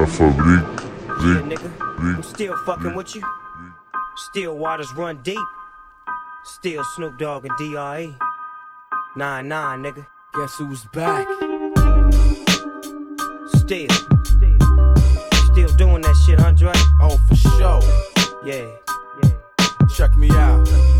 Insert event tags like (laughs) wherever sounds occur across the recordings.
la fabrique. Yeah, nigga. I'm still fucking with you. Still waters run deep. Still Snoop Dogg and D.R.E. 9 9, nigga. Guess who's back? Still. Still doing that shit, Andre? Oh, for sure. Yeah. Yeah. Check me out.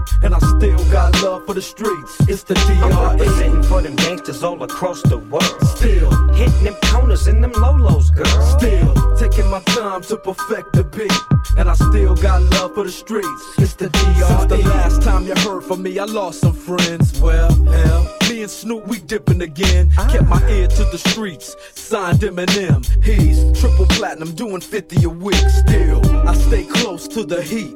And I still got love for the streets. It's the I'm representing for them gangsters all across the world. Still. Hitting them corners and them lolos, girl. Still taking my time to perfect the beat. And I still got love for the streets. It's the DR. Since the last time you heard from me, I lost some friends. Well, hell, me and Snoop, we dipping again. Kept my ear to the streets. Signed Eminem. He's triple platinum, doing 50 a week. Still, I stay close to the heat.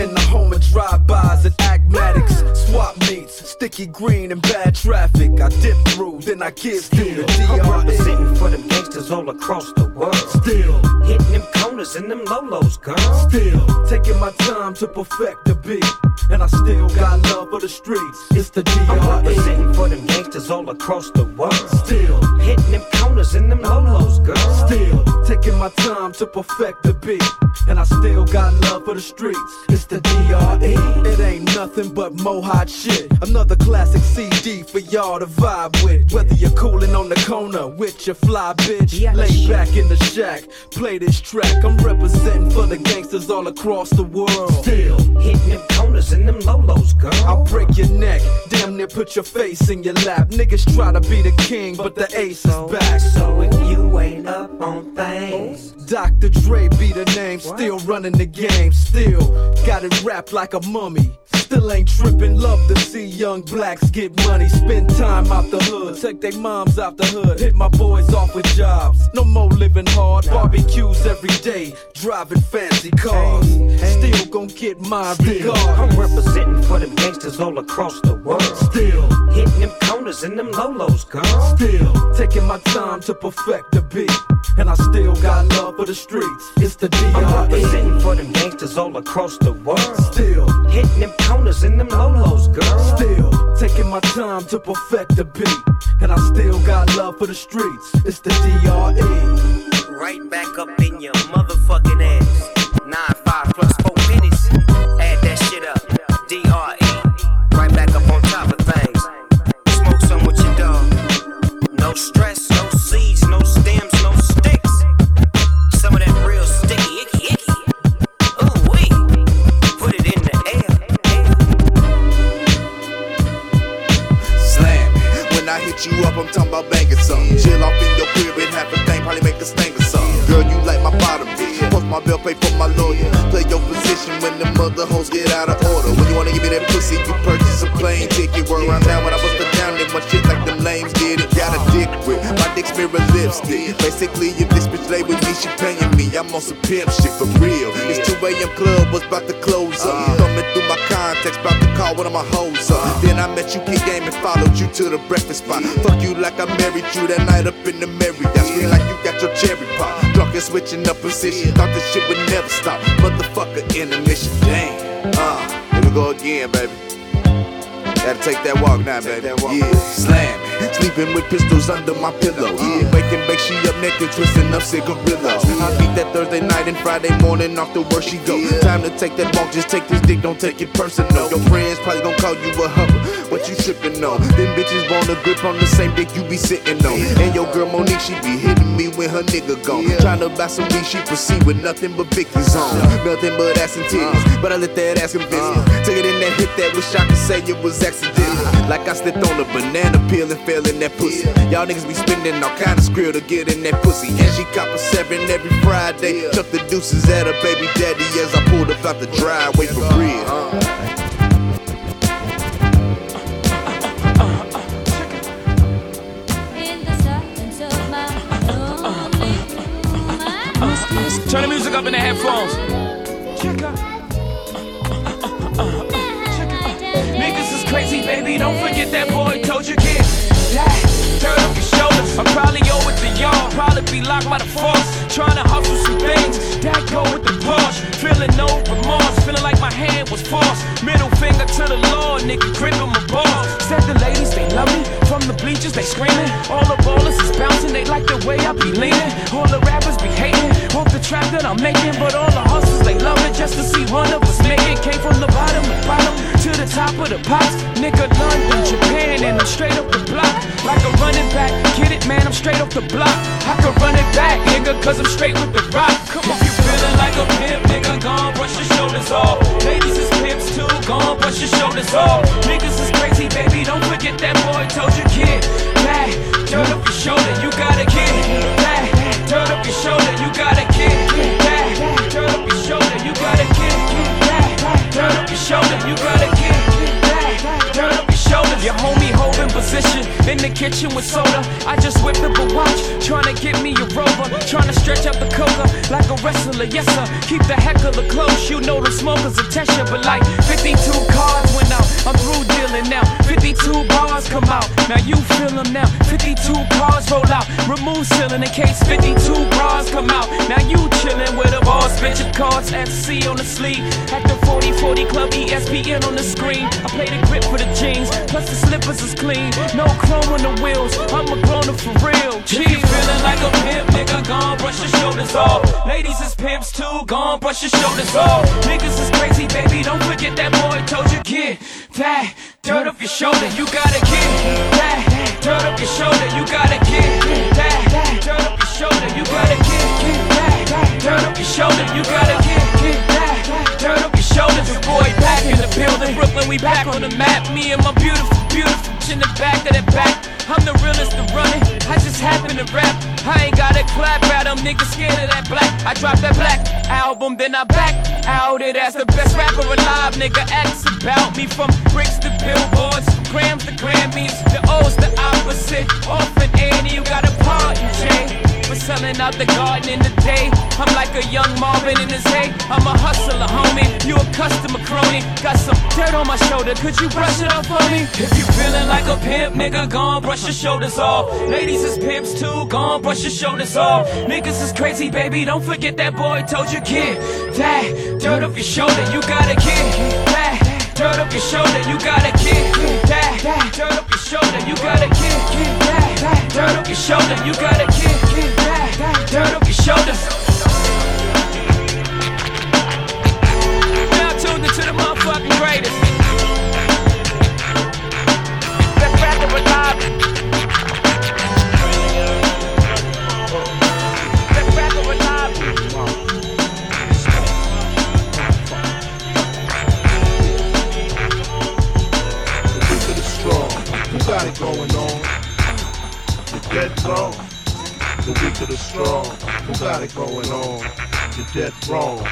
In the home of drive-bys and agmatics. Ah. Swap meets, sticky green and bad traffic. I dip through, then I give through the I'm DRE. representing for them gangsters all across the world. Still, Hitting them corners and them lolos, girl. still taking my time to perfect the beat. And I still got love for the streets. It's the I'm DRE. representing for them gangsters all across the world. Still, Hitting them corners and them lolos, girl. still taking my time to perfect the beat. And I still got love for the streets. It's the DRE. It ain't nothing but mohawk shit. Another classic CD for y'all to vibe with. Whether you're cooling on the corner with your fly bitch, Yeah, lay shit. back in the shack, play this track. I'm representing for the gangsters all across the world. Still. Hitting them corners and them lolos, girl. I'll break your neck, damn near put your face in your lap. Niggas try to be the king, but the ace is back. So if you ain't up on things, Dr. Dre be the name, still running the game, still got it wrapped like a mummy. Still ain't tripping, love to see young blacks get money. Spend time out the hood, take their moms out the hood, hit my boys off with jobs. No more living hard, barbecues every day, driving fancy cars. Still gon' get my I'm regard. representing for them gangsters all across the world. Still. Hitting them corners and them lolos, girl. Still taking my time to perfect the beat, and I still got love for the streets. It's the I'm DRE. representing for them gangsters all across the world. Still, Hitting them corners and them lolos, girl. still taking my time to perfect the beat, and I still got love for the streets. It's the DRE. Right You, kick game, and followed you to the breakfast spot. Fuck you like I married you that night up in the Marriott. Scream like you got your cherry pop. Drunk and switching up position. Thought this shit would never stop. Motherfucker intermission. Damn. Uh, here we go again, baby. Gotta take that walk now, baby. Yeah, slam it. Sleeping with pistols under my pillow. Yeah, waking bake, she up naked, twisting up cigarillos. I beat that Thursday night and Friday morning off the work she go. Time to take that walk, just take this dick, don't take it personal. Your friends probably gon' call you a hubber, what you trippin' on? Them bitches want a grip on the same dick you be sitting on. And your girl Monique, she be hitting me when her nigga gone. Tryna buy some weed, she proceed with nothing but Vicky's on. Nothing but ass and titties, uh. but I let that ass convince me. Uh. Take it in that hit that, wish I could say it was accidental. Uh. Like I slipped on a banana peel and fell in that pussy. Y'all niggas be spending all kind of skrill to get in that pussy. And she cop a seven every Friday. Chuck the deuces at her baby daddy as I pulled up out the driveway for real. Up the headphones. Niggas is crazy, baby. Don't forget that boy told you. Yeah, turn up your shoulders. I'm probably it to y'all. Probably be locked by the force. Trying to hustle some things. That go with the Porsche. Feeling no remorse. Feeling like my hand was forced. Middle finger to the Lord, nigga. Gripping my balls. Said the ladies, they love me. From the bleachers, they screaming. All the ballers is bouncing. They like the way I be leaning. All the rappers be hating. Off the track that I'm making. But all the hustlers, they love it just to see one of us make it. Came from the bottom the bottom to the top of the pops. Nigga, London, Japan, and I'm straight up the block. Like a running back. Get it, man, I'm straight off the block. I could run it back, nigga, cause I'm straight with the rock. Come on, you feeling like a pimp, nigga, gone, brush your shoulders off. Ladies is pimps too, gone, brush your shoulders off. Niggas is crazy, baby, don't forget that boy told you, kid. Back, turn up your shoulder, you got a kid. Back, turn up your shoulder, you got a kid. Back, turn up your shoulder, you got a kid. Back, turn up your shoulder, you got a kid. Back, turn up Your homie holding position in the kitchen with soda. I just whipped up a watch, trying to get me a rover. Trying to stretch out the coca like a wrestler, yes sir. Keep the heckler close, you know the smokers attention. But like 52 cards went out, I'm through dealing now. 52 bars come out, now you feel them now. 52 cars roll out, remove ceiling in case 52 bras come out. Now you chillin' with a boss, bitch of cards, FC on the sleeve. At the 4040 Club, ESPN on the screen. I play the grip for the jeans, plus the slippers is clean. No chrome on the wheels, I'm a grown up for real. Chill. Feeling like a pimp, nigga, gone, brush your shoulders off. Ladies is pimps too, gone, brush your shoulders off. Shoulder, you got a kid. That, dirt up your shoulder, you got a kid. That, dirt up your shoulder, you got a kid. That, dirt up your shoulder, you got a kid. That, dirt up your shoulders, your boy back in the building. Brooklyn, we back on the map. Me and my beautiful, beautiful in the back of that back. I'm the realest to run it. I just happen to rap. I ain't got a clap at them niggas scared of that black. I dropped that black album, then I back out it as the best rapper alive. Nigga acts about me from bricks to billboards, grams to Grammys. The O's the opposite. Often Annie, you got a part in Jay. For selling out the garden in the day. I'm like a young Marvin in his hay. I'm a hustler, homie. You a customer crony. Got some dirt on my shoulder. Could you brush it off for me? If you feeling like a pimp, nigga, gone brush your shoulders off. Ladies is pimps too, gone brush your shoulders off. Niggas is crazy, baby. Don't forget that boy told you, kid. That dirt off your shoulder, you gotta kid. That dirt off your shoulder, you gotta kid. That dirt off your shoulder, you gotta kid. That dirt off your shoulder, you got a kid. That dirt off your shoulders. Now tuned into the motherfucking greatest. Dead wrong. The weak of the strong. Who got it going on? You're dead wrong.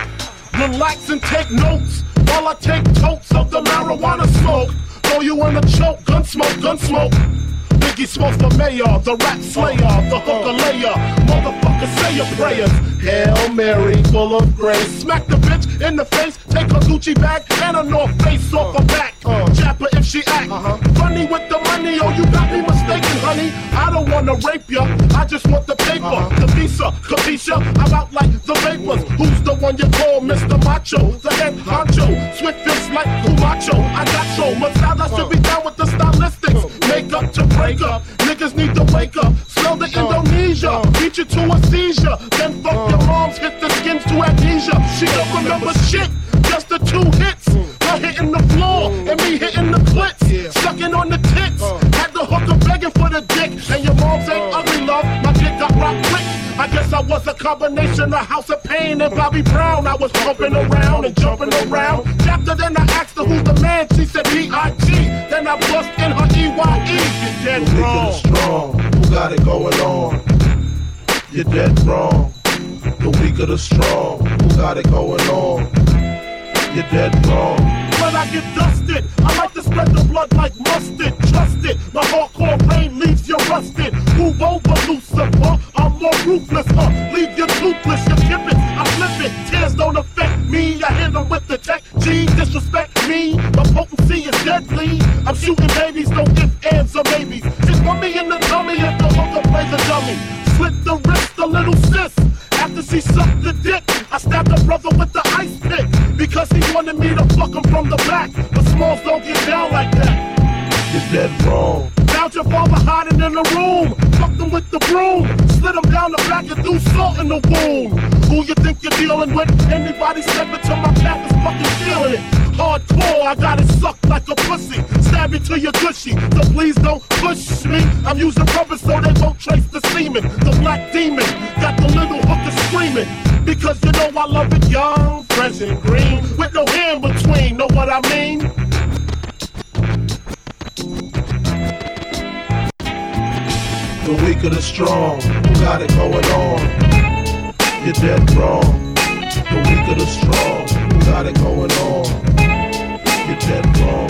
Relax and take notes while I take totes of the marijuana smoke. Throw you in a choke, gun smoke, gun smoke. Biggie smokes the mayor, the rap slayer, the hooker layer. Motherfucker, say your prayers. Hail Mary, full of grace. Smack the in the face, take her Gucci bag and a North Face off her back. Her if she act. Funny with the money, oh, you got me mistaken, honey. I don't wanna rape ya, I just want the paper. The visa, Kavisha, I'm out like the vapors. Who's the one you call Mr. Macho? The head honcho, swift fist like Kumacho. I got so much style, should be down with the stylistics. Make up to break up. Niggas need to wake up. Smell the uh-huh. Indonesia. Beat you to a seizure. Then fuck uh-huh. your moms, hit the skins to amnesia. She don't remember shit. Just the two hits. Her hitting the floor and me hitting the clits. Sucking on the tits. Had the hooker begging for the dick. And your moms ain't ugly, love. My dick got rock quick. I guess I was a combination of House of Pain and Bobby Brown. I was pumping around and jumping around. After then I asked her who's the man. She said B.I.G. Then I bust in her E.Y.E. You're dead wrong. strong, who got it going on? You're dead wrong. The weak of the strong, who got it going on? You're dead wrong. When I get dusted, I like to spread the blood like mustard. Trust it, my hardcore rain leaves you rusted. Move over, Lucifer. I'm more ruthless, huh? Leave you toothless, you skip it, I flip it. Tears don't affect me, I 'em with the tech. G, disrespect me, my potency is deadly. I'm shooting babies, no ifs, ands, or maybes. Just put me in the tummy if the hooker plays a dummy. Slit the wrist, a little sis. She sucked the dick, I stabbed a brother with the ice pick because he wanted me to fuck him from the back. But Smalls don't get down like that. You're dead wrong. Found your father hiding in the room. Fucked him with the broom. Slid him down the back and threw salt in the wound. Who you think you're dealing with? Anybody stepping to my path is fucking feeling it. Hardcore, I got it sucked like a pussy. Stab it to your gushy. So please don't push me. I'm using rubber so they won't trace the semen. The black demon got the little. Because you know I love it young, fresh and green. With no in between, know what I mean? The weak of the strong, who got it going on? You're dead wrong. The weak of the strong, who got it going on? You're dead wrong.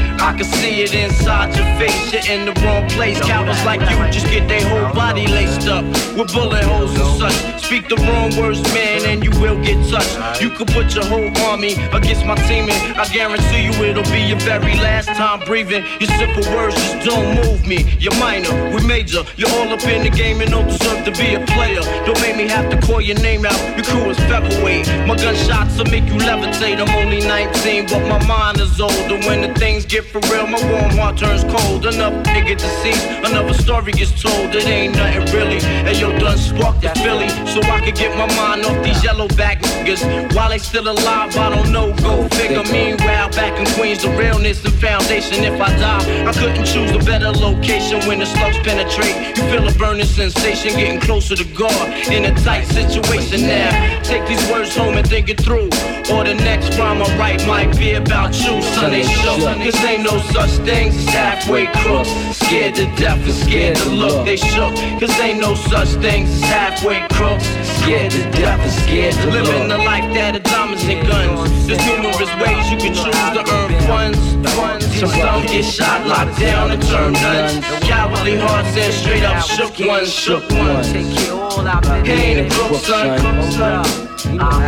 I can see it inside your face, you're in the wrong place. Cowards like you just get their whole body laced up with bullet holes and such. Speak the wrong words, man, and you will get touched. You could put your whole army against my team, and I guarantee you it'll be your very last time breathing. Your simple words just don't move me. You're minor, we major. You're all up in the game and don't deserve to be a player. Don't make me have to call your name out. Your crew is featherweight. My gunshots will make you levitate. I'm only 19, but my mind is older. When the things get for real, my warm heart turns cold. Enough nigga deceased, another story gets told. It ain't nothing really. And yo, done sparked the Philly, so I can get my mind off these yellow back niggas. While they still alive, I don't know. Go figure. Meanwhile, back in Queens, the realness and foundation. If I die, I couldn't choose a better location when the slugs penetrate. You feel a burning sensation, getting closer to God in a tight situation now. Take these words home and think it through. Or the next rhyme I write might be about you, son. They show. Cause ain't no such things as halfway crooks. Scared to death and scared to look. They shook. Cause ain't no such things as halfway crooks. Scared to death and scared to look. Living the life that of diamonds and guns. There's numerous ways you can choose to earn funds. funds. Some some get shot, locked down, and turn nuns. Cowardly hearts and straight up shook ones, shook ones. He ain't a crook, son.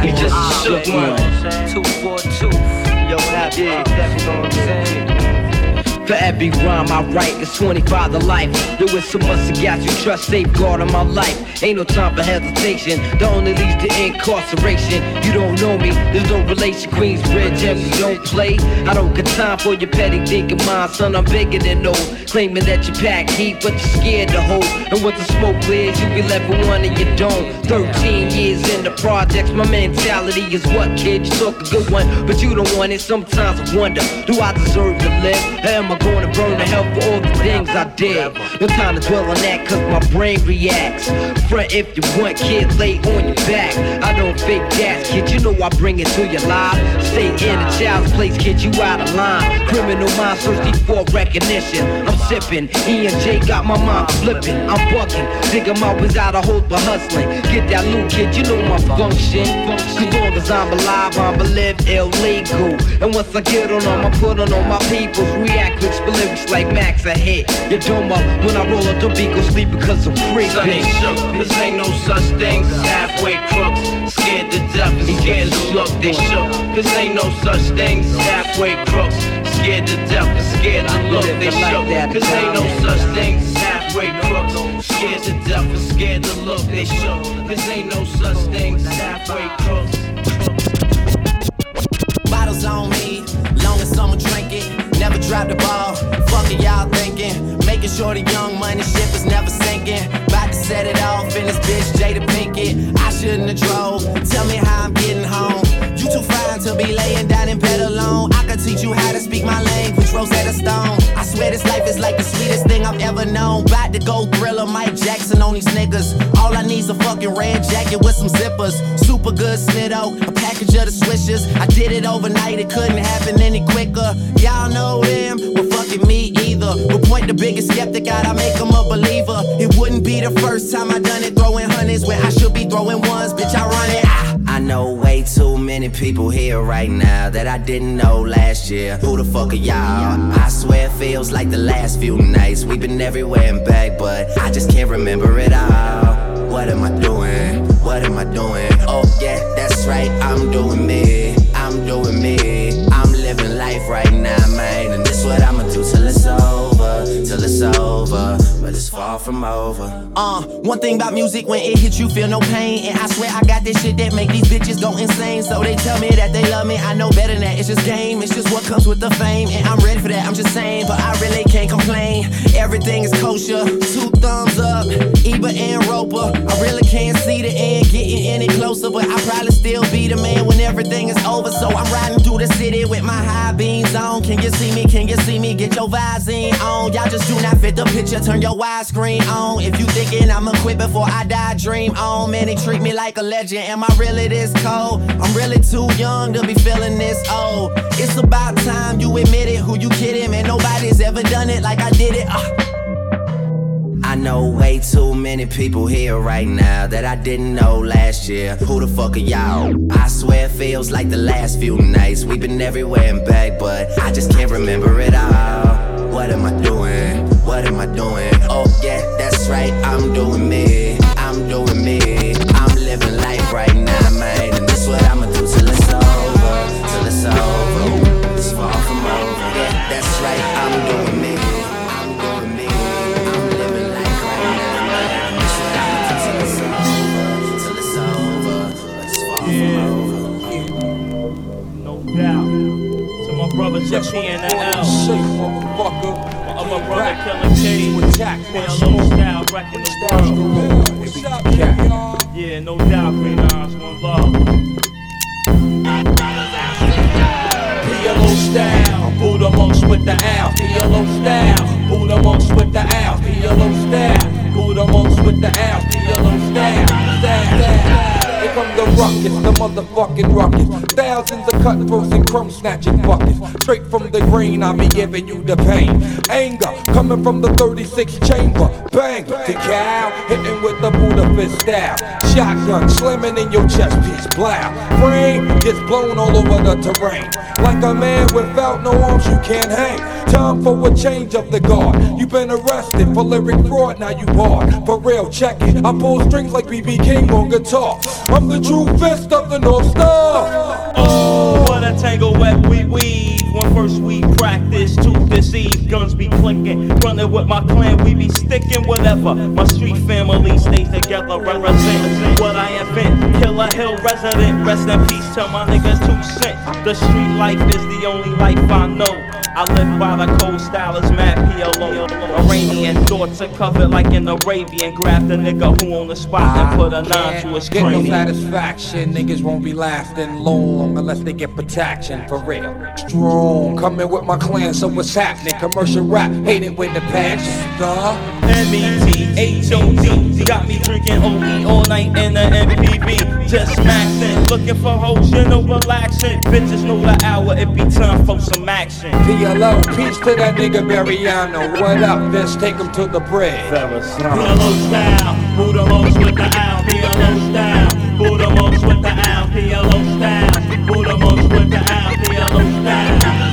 He just a shook one. Two four two. Yo, happy. Yeah. For every rhyme I write, it's 25 to life. There was so much to got you trust, safeguard in my life. Ain't no time for hesitation. The only leads to incarceration. You don't know me, there's no relation. Queensbridge, and we don't play. I don't got time for your petty thinking, mind, son. I'm bigger than those. Claiming that you pack heat, but you're scared to hold. And once the smoke clears, you be left with one you don't. 13 years in the projects, my mentality is what, kid? You talk a good one, but you don't want it. Sometimes I wonder, do I deserve to live? Am I I gonna burn to hell for all the things I did? No time to dwell on that, cause my brain reacts. Front if you want, kid, lay on your back. I don't fake gas, kid, you know I bring it to your life. Stay in a child's place, kid, you out of line. Criminal mind thirsty for recognition. I'm sipping, E and J got my mind flipping. I'm bucking, digging my ways out of hope for hustling. Get that loot, kid, you know my function. Cause long as I'm alive, I'm a live illegal. And once I get on them, I put on all my peoples. React with lyrics like Max, I hit. You don't when I roll up the beat, go sleep because I'm free. Son ain't shook, cause ain't no such thing halfway crooks. Scared to death and scared to look, they shook. Cause ain't no such thing halfway crooks. Scared to death and scared to look, they shook. Cause ain't no such thing halfway crooks. Scared to death and scared to look, they shook. Cause ain't no such thing halfway crooks. Bottles on me, long as someone drink it. Drop the ball. Fuck it, y'all thinking. Making sure the young money ship is never sinking. About to set it off in this bitch, Jada Pinkett. I shouldn't have drove. Tell me how I'm getting home. You too fine to be laying down in bed alone. I could teach you how to speak my language, Rosetta Stone. I swear this life is like the sweetest thing I've ever known. About to go thriller Mike Jackson on these niggas. All I need's a fucking red jacket with some zippers. Super good snitto, a package of the swishers. I did it overnight, it couldn't happen any quicker. Y'all know them, well fucking me either. But point the biggest skeptic out, I make him a believer. It wouldn't be the first time I done it, throwing hundreds where I should be throwing ones. Bitch, I run it. Know way too many people here right now that I didn't know last year. Who the fuck are y'all? I swear it feels like the last few nights. We've been everywhere and back, but I just can't remember it all. What am I doing? What am I doing? Oh, yeah, that's right, I'm doing me. I'm doing me. I'm living life right now, man. And this what I'ma do till it's over. Till it's over. But it's far from over. Uh, one thing about music, when it hits you, feel no pain. And I swear I got this shit that make these bitches go insane. So they tell me that they love me. I know better than that. It's just game. It's just what comes with the fame. And I'm ready for that. I'm just saying, but I really can't complain. Everything is kosher. Two thumbs up. Eba and Roper. I really can't see the end getting any closer. But I probably still be the man when everything is over. So I'm riding through the city with my high beams on. Can you see me? Can you see me? Get your vibes in on. Y'all just do not fit the picture. Turn your widescreen on. If you thinking I'ma quit before I die, dream on. Man, they treat me like a legend. Am I really this cold? I'm really too young to be feeling this old. It's about time you admit it. Who you kidding? Man, nobody's ever done it like I did it. Uh. I know way too many people here right now that I didn't know last year. Who the fuck are y'all? I swear it feels like the last few nights. We've been everywhere and back, but I just can't remember it all. What am I doing? What am I doing? Oh, yeah, that's right, I'm doing me. I'm doing me. I'm living life right now, man. And this what I'ma do till it's over. Till it's over. It's far from over. Yeah, that's right, I'm doing me. I'm doing me. I'm living life right now, man. And this what I'ma do till it's over. Till it's over. But it's far from over. No doubt. To my brother the house. My other brother Killer style, wrecking the world. Yeah, no doubt, Green Eyes, one love. PLO style, Buddha monks with the owl. PLO style, Buddha monks with the owl. PLO style, Buddha monks with the owl. PLO style, style, style. Here come the ruckus, the motherfucking ruckus. Thousands of cutthroats and crumb snatching buckets. Straight from the green, I be giving you the pain. Anger coming from the 36 chamber. Bang, the cow hitting with the Buddha fist style. Shotgun slamming in your chest piece. Blow. Brain gets blown all over the terrain. Like a man without no arms, you can't hang. Time for a change of the guard. You've been arrested for lyric fraud, now you barred. For real, check it. I pull strings like BB King on guitar. I'm the true fist of the North Star. Oh, what a tangle web we weave. When first we practice to deceive, guns be clinking. Running with my clan, we be sticking whatever. My street family stays together, represent what I invent. Killer Hill resident, rest in peace to my niggas two cent. The street life is the only life I know. I live by the cold stylers, Matt PLO. Iranian thoughts are covered like an Arabian. Grab the nigga who on the spot and put a nine to his Get no satisfaction, niggas won't be lasting long unless they get protection for real. Strong, coming with my clan, so what's happening? Commercial rap, hate it with the passion. Duh. M-E-T-H-O-D Got me drinking OE all night in the MPV Just maxing, looking for hoes, you know, relaxing Bitches know the hour, it be time for some action PLO, peace to that nigga Mariano. What up, Vince? Take him to the bridge. PLO style, most with the owl? PLO style, most with the owl? PLO style, most with the owl? PLO style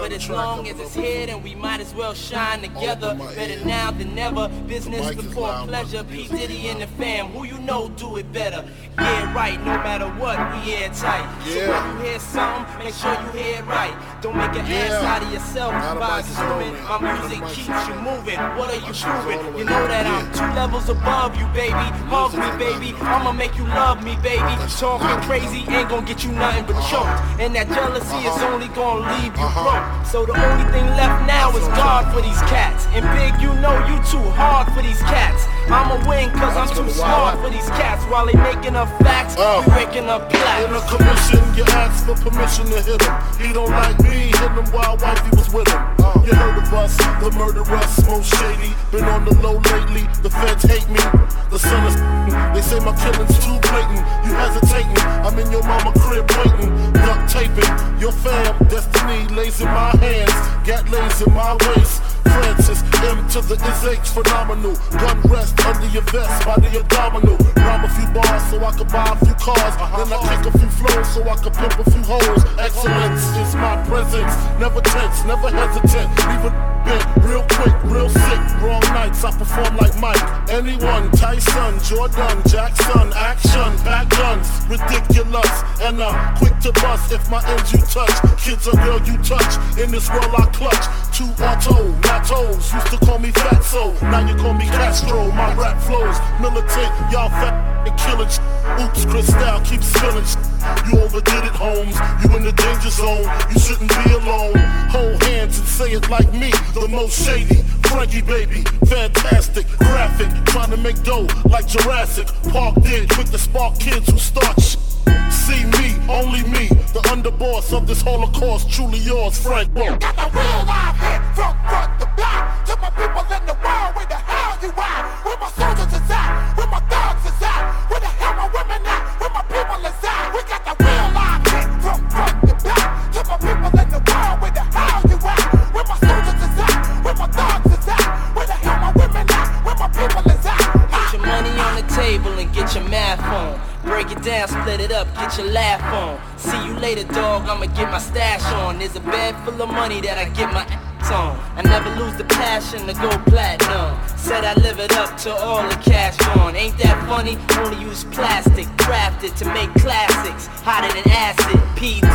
but as long as it's here, then we might as well shine together. Better now than never. Business before pleasure. P Diddy and the fam, who you know do it better. Yeah, right. No matter what, we airtight. So when you hear something, make sure you hear it right. Don't make an ass out of yourself by assuming my music keeps you moving. What are you proving? You know that I'm two levels above you, baby. Hug me, baby. I'ma make you love me, baby. Talking crazy ain't gonna get you nothing but choked. And that jealousy is only gonna leave you broke. So the only thing left now is God for these cats. And big, you know you too hard for these cats. I'ma win cause I'm too smart for these cats. While they making up facts, we waking up In a commission, you ask for permission to hit him. He don't like me, hit him while wifey was with him. You heard of us, the murderers, most shady. Been on the low lately, the feds hate me. The son is (laughs) they say my killing's too blatant. You hesitating, I'm in your mama crib waiting. Duct taping, your fam, destiny lays in my hands. Gat lays in my waist. Francis, M to the is H phenomenal. Gun rest under your vest by the abdominal. Rhyme a few bars so I can buy a few cars. Then I kick a few flows so I can pimp a few hoes. Excellence is my presence. Never tense, never hesitant. Leave real quick, real sick. Wrong nights, I perform like Mike. Anyone, Tyson, Jordan, Jackson, action, back guns, ridiculous. And I'm quick to bust if my ends you touch. Kids or girl you touch. In this world I clutch. Two auto, toes. Used to call me Fatso. Now you call me Castro. My rap flows militant. Y'all fat and killing Oops, Cristal keeps spilling You overdid it, Holmes. You in the danger zone. You shouldn't be alone. Hold hands and say it like me. The most shady. Frankie baby. Fantastic. Graphic. Trying to make dough like Jurassic. Park did. with the spark kids who start sh- See me, only me, the underboss of this Holocaust, truly yours, Frank. Whoa. Got the real live hit from front to back. To my people in the world, where the hell you at? Where my soldiers is at? Where my thugs is at? Where the hell my women at? Where my people is? Your laugh on. See you later, dog. I'ma get my stash on. There's a bed full of money that I get my ass on. I never lose the passion to go platinum. Said I live it up to all the cash on. Ain't that funny? Only use plastic, crafted to make classics. Hotter than acid, PD.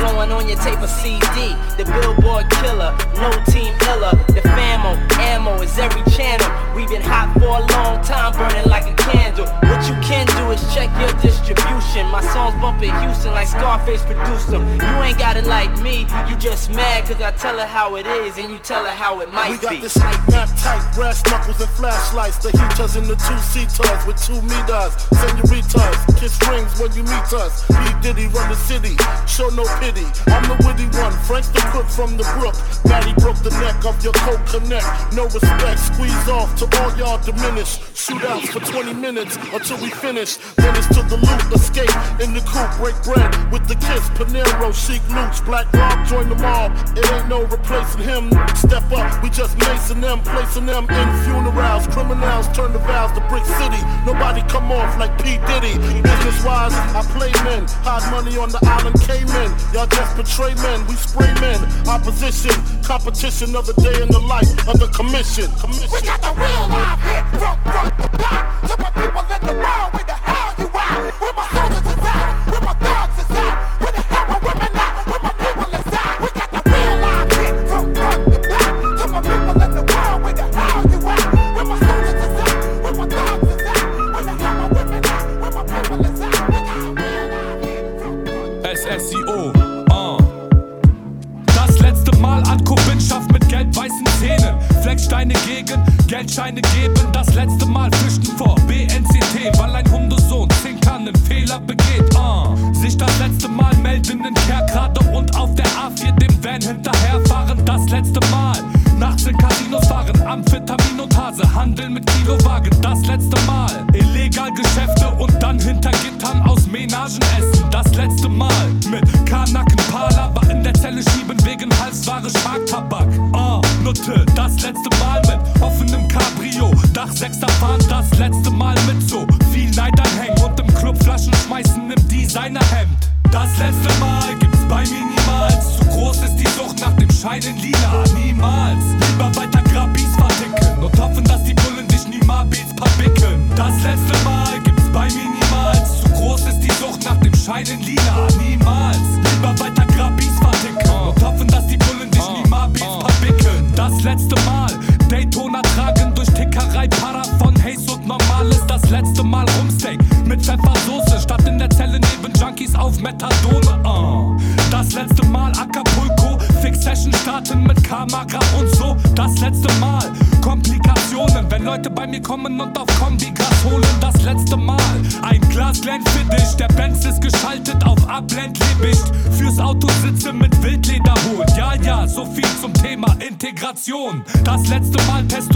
Blowing on your tape of CD. The Billboard killer, no team iller. The famo, ammo is every channel. We've been hot for a long time, burning like a candle. What you can do is check your distribution. My songs bump in Houston like Scarface produced them. You ain't got it like me, you just mad cause I tell her how it is and you tell her how it might We got be. this snap tight, brass and flashlights. The heaters in the two seaters with two meters. Senoritas, kiss rings when you meet us. P Diddy run the city, show no pity. I'm the witty one, Frank the crook from the brook. Daddy broke the neck of your coke connect. No respect, squeeze off to all y'all diminish. Shootouts for 20 minutes until we finish. Then it's to the loot, escape in the coupe, break bread with the kiss. Panero, chic loots, black rock, join the mob. It ain't no replacing him. Step up, we just macing them, placing them in funerals. Criminals turn the vows to Brick City. Nobody come off like P. Diddy. Business wise, I play men. Hide money on the island Cayman. Y'all just betray men, we spray men. Opposition, competition of the day in the life of the commission. commission. We got the real live hit back. To my people Flecksteine gegen Geldscheine geben. Das letzte Mal flüchten vor BNCT, weil ein Hundesohn Zinkern einen Fehler begeht. Uh. Sich das letzte Mal melden in Kerkrade und auf der A4 dem Van hinterherfahren. Das letzte Mal. Nachts in Casinos fahren, Amphetamin und Hase, handeln mit Kilowagen, das letzte Mal. Illegal Geschäfte und dann hinter Gittern aus Menagen essen, das letzte Mal. Nutte, das letzte Mal mit offenem Cabrio, Dach sechster fahren, das letzte Mal mit so Integration. Das letzte Mal Testo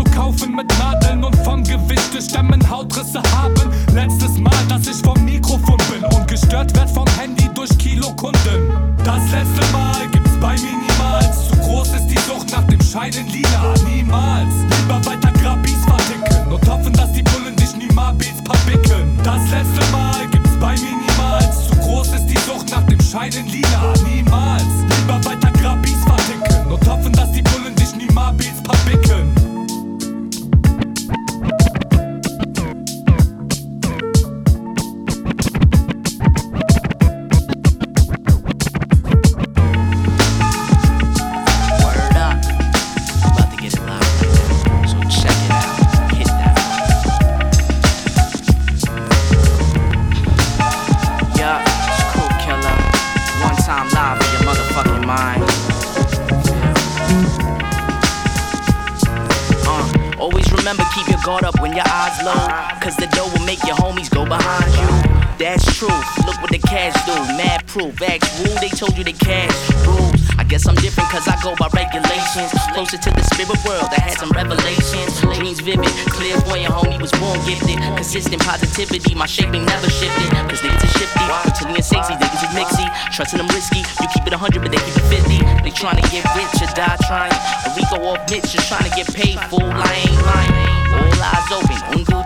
Ask rule, they told you the cash rules. I guess I'm different cause I go by regulations. Closer to the spirit world, I had some revelations. Dreams vivid, clairvoyant homie was born gifted. Consistent positivity, my shaping never shifted. Cause niggas are shifty, Brazilian sexy, niggas is mixy. Trusting them risky, you keep it 100 but they keep it 50. Trying to get rich or die trying. A Rico off Mitch just trying to get paid, fool. I ain't lying. All eyes open, un, deux.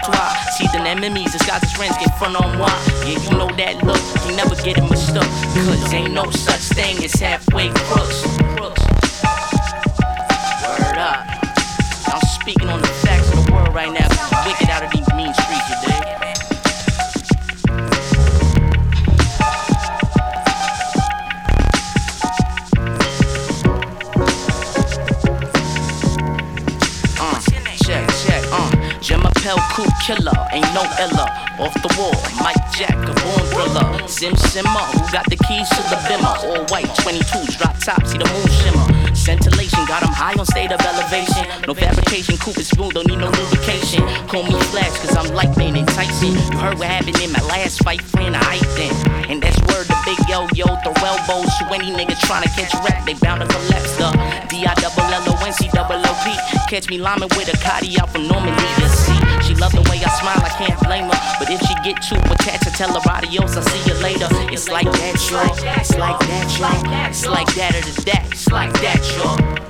See the enemies, disguise as friends, get front on moi. Yeah, you know that look, you never get it mistook. Cause ain't no such thing as halfway crooks. Crooks. Word up. I'm speaking on the facts of the world right now. Wicked Appel, cool killer, ain't no illa. Off the wall, Mike Jack, a born thriller. Sim Simmer, who got the keys to the bimmer? All white, 22s, drop top, see the moon shimmer. Scintillation, got 'em high on state of elevation. No fabrication, coupe smooth, don't need no lubrication. Call me Flash, cause I'm lightning enticing. You heard what happened in my last fight, friend, I then. And that's word the big yo yo, throw elbows to any nigga trying to catch rap, they bound to collapse the D I double L O N C double O P. Catch me liming with a Cotty out from Normandy to see. She love the way I smile, I can't blame her. But if she get too attached, I tell her adios, I'll see you later. It's like that, y'all. It's like that, y'all. It's like that or the that. It's like that, y'all.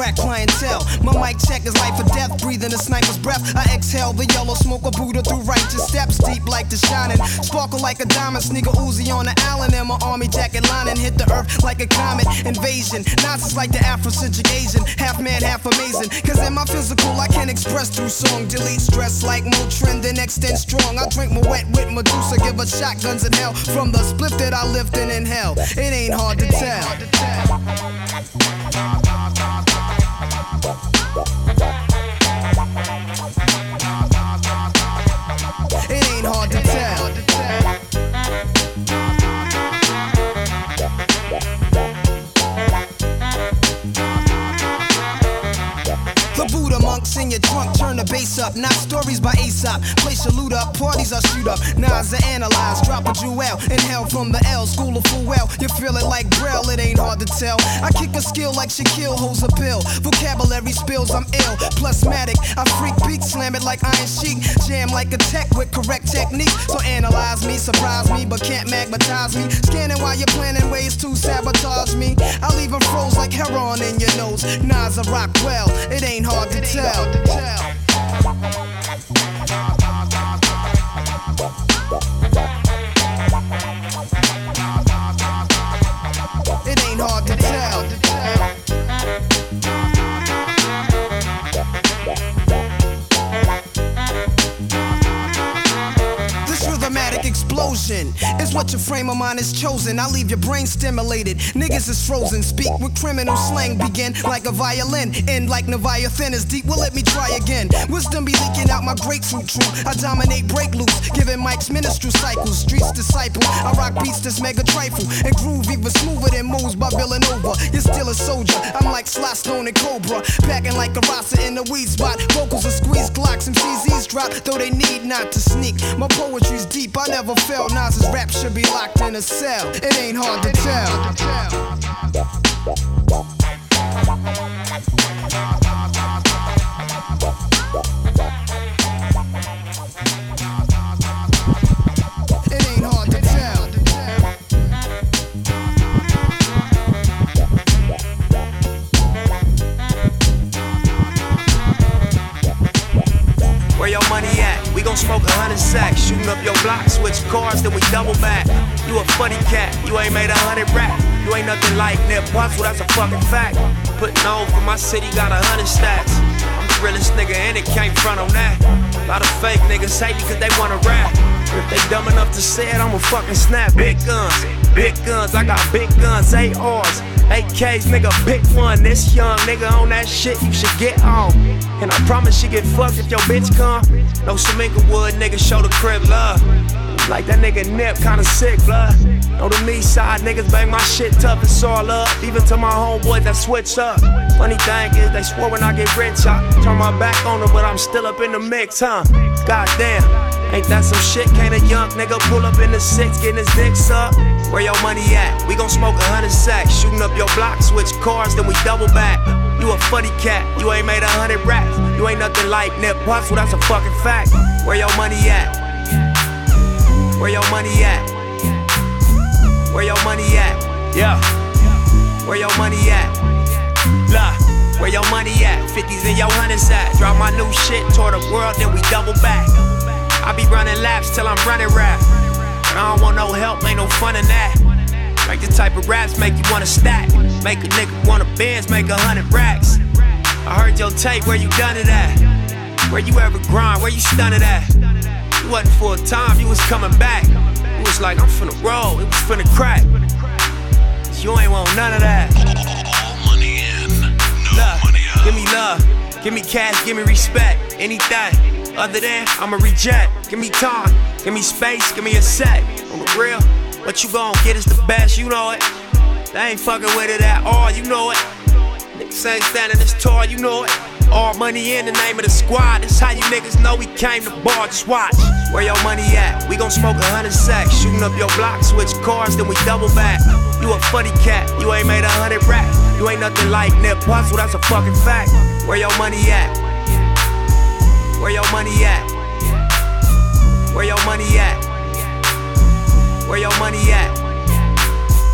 Attract clientele. My mic check is life or death, breathing a sniper's breath. I exhale the yellow smoke of Buddha through righteous steps, deep like the shining. Sparkle like a diamond, sneaker Uzi on the island, and my army jacket lining hit the earth like a comet invasion. Nonsense like the Afrocentric Asian, half man, half amazing. Cause in my physical, I can't express through song. Delete stress like Motrin, then extend strong. I drink my wet with Medusa, give us shotguns in hell. From the split that I lift in hell, it ain't hard to tell. Up. Not stories by Aesop. Place your loot up, parties I shoot up. Nas I analyze, drop a jewel. Inhale from the L, school of full well. You feel it like Braille, it ain't hard to tell. I kick a skill like Shaquille holds a pill. Vocabulary spills, I'm ill. Plusmatic, I freak beat, slam it like Iron Sheik. Jam like a tech with correct technique. So analyze me, surprise me, but can't magnetize me. Scanning while you're planning ways to sabotage me. I leave 'em froze like heroin in your nose. Nas I rock well, it ain't hard to tell. Thank you. Explosion is what your frame of mind is chosen. I leave your brain stimulated. Niggas is frozen. Speak with criminal slang. Begin like a violin. End like Leviathan is deep. Well, let me try again. Wisdom be leaking out my grapefruit truth. I dominate break loose. Giving mics ministerial cycles. Streets disciple. I rock beats that's mega trifle. And groove even smoother than moves by Villanova. You're still a soldier. I'm like Sly Stallone and Cobra. Packing like a rasa in the weed spot. Vocals are squeeze Glocks and CZs drop. Though they need not to sneak. My poetry's deep. I never fell. Nas's rap should be locked in a cell. It ain't hard to tell. Gon' smoke a hundred sacks, shooting up your block, switch cars, then we double back. You a funny cat, you ain't made a hundred rap. You ain't nothing like Nip well that's a fucking fact. Putting on for my city, got a hundred stacks. I'm the realest nigga and it can't front on that. A lot of fake niggas me cause they wanna rap. If they dumb enough to say it, I'ma fucking snap. Big guns, big guns, I got big guns, ARs. AKs, nigga, pick one. This young nigga on that shit, you should get on. And I promise she get fucked if your bitch come. No Samika Wood, nigga, show the crib love. Like that nigga Nip, kinda sick, blood. On the me side, niggas bang my shit tough, it's all up. Even to my homeboys that switch up. Funny thing is, they swore when I get rich, I turn my back on them, but I'm still up in the mix, huh? Goddamn. Ain't that some shit? Can't a young nigga pull up in the six, getting his dick sucked? Where your money at? We gon' smoke a hundred sacks, shooting up your block, switch cars, then we double back. You a funny cat, you ain't made a hundred raps. You ain't nothing like Nip Puffs, well that's a fucking fact. Where your money at? Where your money at? Where your money at? Yeah. Where your money at? Blah. Where your money at? 50s in your hundreds at. Drop my new shit toward the world, then we double back. I be running laps till I'm running rap. I don't want no help, ain't no fun in that. Like the type of raps make you wanna stack. Make a nigga wanna bands, make a hundred racks. I heard your tape, where you done it at? Where you ever grind, where you stun it at? You wasn't full time, you was coming back. It was like, I'm finna roll, it was finna crack. You ain't want none of that. Love, give me love, give me cash, give me respect, anything. Other than I'ma reject. Give me time, give me space, give me a sec. On the real, what you gon' get is the best, you know it. They ain't fucking with it at all, you know it. Niggas ain't standing this tall, you know it. All money in the name of the squad. That's how you niggas know we came to bar. Just watch. Where your money at? We gon' smoke a hundred sacks. Shooting up your block, switch cars, then we double back. You a funny cat, you ain't made a hundred racks. You ain't nothing like Nip Puffs, that's a fucking fact. Where your money at? Where your money at? Where your money at? Where your money at?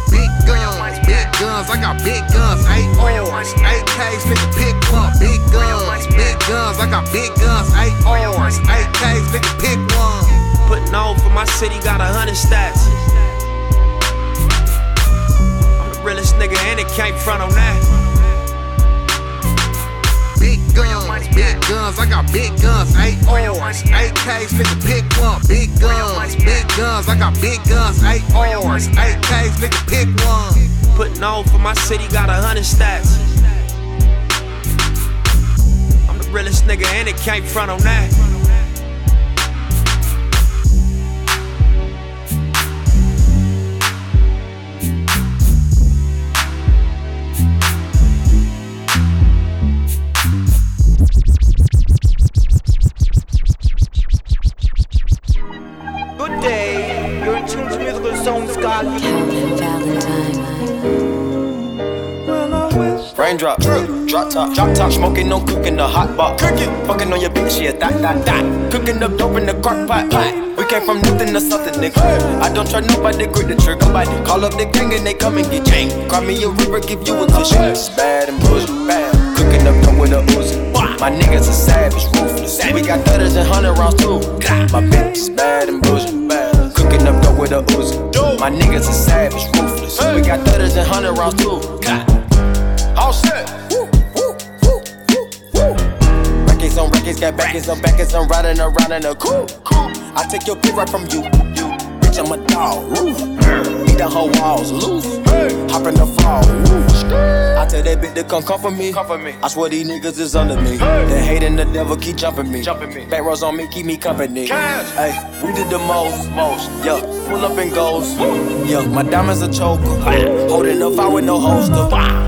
Big gun, big guns, I got big guns. Eight orange, eight K's, nigga pick one. Big guns, big guns, I got big guns. Eight orange, eight K's, nigga pick one. Putting on for my city, got a hundred stats. I'm the realest nigga and it can't front on that. Big guns, big guns, I got big guns. Eight orange, eight K's, nigga pick one. Big guns, big guns, I got big guns. Eight orange, eight K's, nigga pick one. Putting on for my city, got a hundred stats. I'm the realest nigga and it can't front on that. Raindrop, drip, drop top, drop top, smoking, no cooking, the hot pot. Cooking, fucking on your bitch, yeah, that, that, that. Cooking up dope in the crock pot, pot. We came from nothing to something, nigga. I don't try nobody, grip the trigger, body. Call up the gang and they come and get gang. Cry me a river, give you a tissue. Bad and bullshit, bad. Cooking up come with a Uzi. My niggas are savage, ruthless. We got thudders and hundred rounds too. My bitch is bad and bullshit, bad. Cooking up dope with a Uzi. My niggas are savage, ruthless. We got thudders and hundred rounds too. All set. Records on records, got backers on backers, I'm riding around in a coupe. I take your bitch right from you. You, bitch, I'm a dog. Roof. Beat the whole walls loose. Hop in the fall. I tell that bitch to come comfort me. Comfort me. I swear these niggas is under me. The hate and the devil keep jumping me. Jumping me. Back rows on me, keep me company. Hey, we did the most, most. Yeah, pull up and goes. Yeah, my diamonds a choker. Holding a fire with no holster.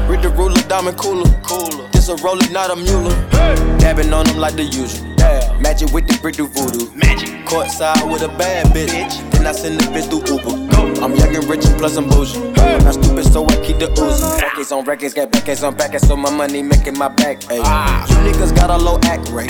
Read the ruler, diamond cooler. Cooler. This a roller, not a mule. Dabbing on them like the usual. Yeah. Magic with the brick do voodoo. Magic. Courtside with a bad bitch. Then I send the bitch through Uber. I'm young and rich and plus I'm bougie. I'm not stupid, so I keep the Uzi. Records on records, got backers on backers, so my money making my back. Ay. Ah. You niggas got a low act rate.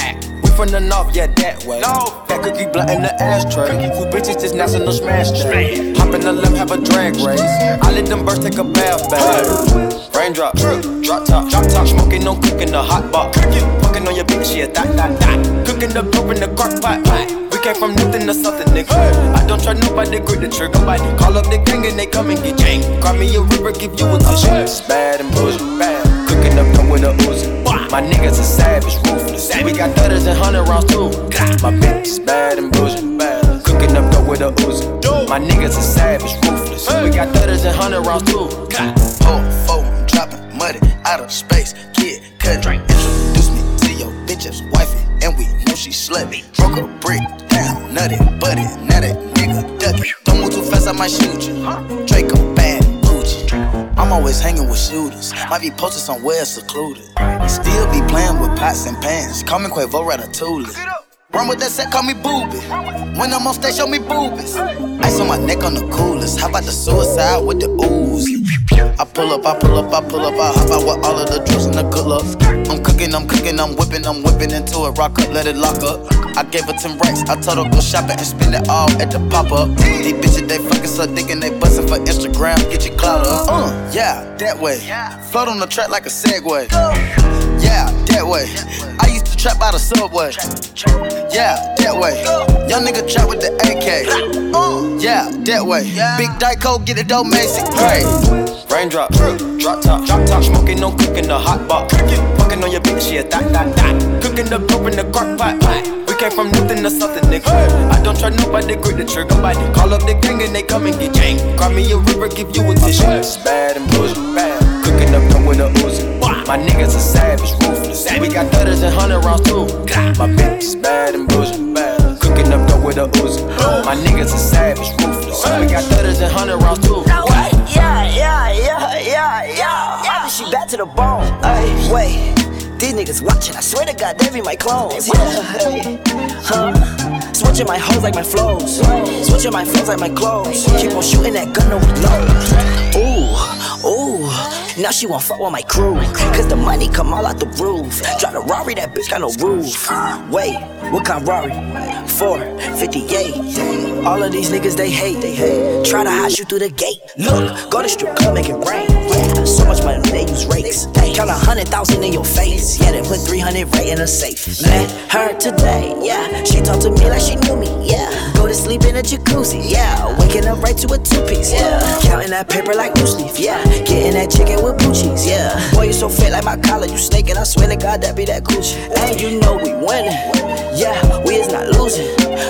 From the north, yeah, that way. No. That cookie blunt in the ashtray. Who bitches just national smash day. Hop in the limb, have a drag race. I let them birds take a bath, bath. Raindrop, drop top, drop top, smoking, no cooking, the hot pot. Fucking on your bitch, yeah, that, that, that. Cooking the dope in the crock pot. We came from nothing to something, nigga. I don't try nobody, grip the trigger, body. Call up the gang and they come and get gang. Cry me a river, give you a tissue. Bad and bullshit, bad. Cooking up, come with a Uzi. My niggas are savage, ruthless. We got thudders and hundred rounds too. My bitch is bad and bullshit, bad. Cooking up, come with a Uzi. My niggas are savage, ruthless. We got thudders and hundred rounds too. Four, four, I'm dropping money out of space. Kid, cut, drink. Introduce me to your bitch's wifey, and we know she slutty. Broke a brick down, nutty, buddy. Now that nigga ducky. Don't move too fast, I might shoot you. Draco. I'm always hanging with shooters. Might be posted somewhere secluded. Still be playing with pots and pans. Call me Quavo Ratatouille. Run with that set, call me booby. When I'm on stage, show me boobies. Ice on my neck on the coolest. How about the suicide with the ooze? I pull up, I pull up, I pull up, I hop out with all of the drugs and the good. I'm cooking, I'm cooking, I'm whipping, I'm whipping into it. Rock up, let it lock up. I gave her 10 racks. I told her go shopping and spend it all at the pop up. These bitches, they fucking so dick and they bustin' for Instagram. Get your clout up. Uh, yeah, that way. Float on the track like a Segway. Yeah, that way. I used trap by the subway. Yeah, that way. Young nigga trap with the AK. Uh, yeah, that way. Big Dyco, get it dope, Macy. Right. Raindrop, drip, drop top, drop top, smoking, no cooking, the hot pot. Fucking on your bitch, yeah, that, that, that. Cooking the dope in the crock pot. We came from nothing to something, nigga. I don't try nobody, grip the trigger, body. Call up the gang and they come and get gang. Cry me a river, give you a tissue. It's bad and bullshit, bad. Cooking up, come with a Uzi. My niggas are savage, ruthless. We got thudders and hundred rounds too. My bitch is bad and bullshit, bad. Cooking up, come with a Uzi. My niggas are savage, ruthless. We got thudders and hundred rounds too. Yeah, yeah, yeah, yeah, yeah. Yeah, she back to the bone. Ay, wait. These niggas watching, I swear to God, they be my clones. Yeah, huh? Switching my hoes like my flows. Switching my flows like my clothes. Keep on shooting that gun, no reload. Ooh, ooh. Now she won't fuck with my crew. Cause the money come all out the roof. Drive the Rari, that bitch got no roof. Wait, what kind of Rari? 458. All of these niggas they hate, they hate. Try to hide you through the gate. Look, go to strip club, make it rain. So much money they use rakes. Count a hundred thousand in your face. Yeah, they put 300 right in a safe. Met her today. Yeah, she talked to me like she knew me. Yeah, go to sleep in a jacuzzi. Yeah, waking up right to a two piece. Yeah, counting that paper like loose leaf. Yeah, getting that chicken with blue cheese. Yeah, boy, you so fit like my collar. You snaking. I swear to God, that be that coochie. And you know we winning. Yeah, we is not losing.